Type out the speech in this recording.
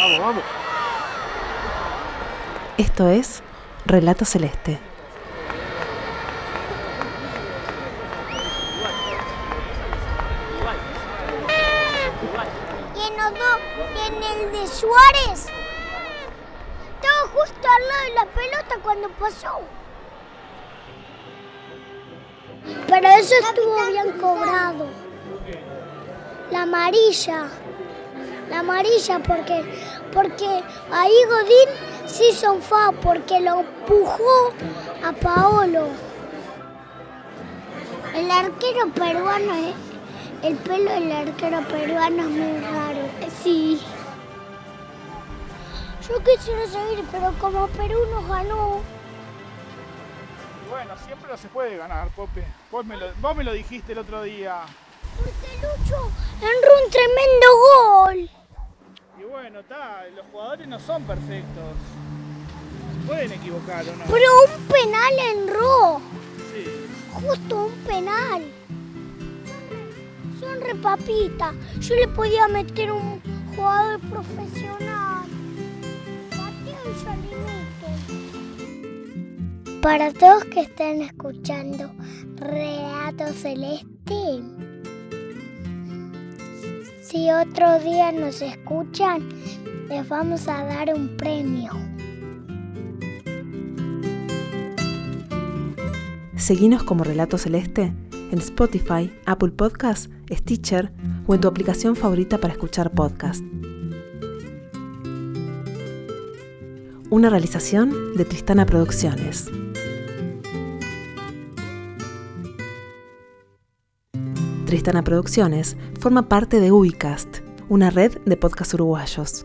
Vamos, vamos. Esto es Relato Celeste. Y en el de Suárez. Estaba justo al lado de la pelota cuando pasó. Pero eso estuvo bien cobrado. La amarilla. La amarilla porque, porque ahí Godín se hizo un fa porque lo empujó a Paolo. El arquero peruano, eh, el pelo del arquero peruano es muy raro. Sí. Yo quisiera seguir, pero como Perú nos ganó. Bueno, siempre no se puede ganar, Pope. Vos me, lo, vos me lo dijiste el otro día. Porque Lucho enró un tremendo gol. Y bueno, está, los jugadores no son perfectos. Se pueden equivocar o no. Pero un penal enró. Sí. Justo un penal. Son re papita. Yo le podía meter un jugador profesional. Y. Para todos que estén escuchando Relato Celeste, si otro día nos escuchan, les vamos a dar un premio. Seguinos como Relato Celeste en Spotify, Apple Podcasts, Stitcher o en tu aplicación favorita para escuchar podcast. Una realización de Tristana Producciones. Tristana Producciones forma parte de Ubicast, una red de podcasts uruguayos.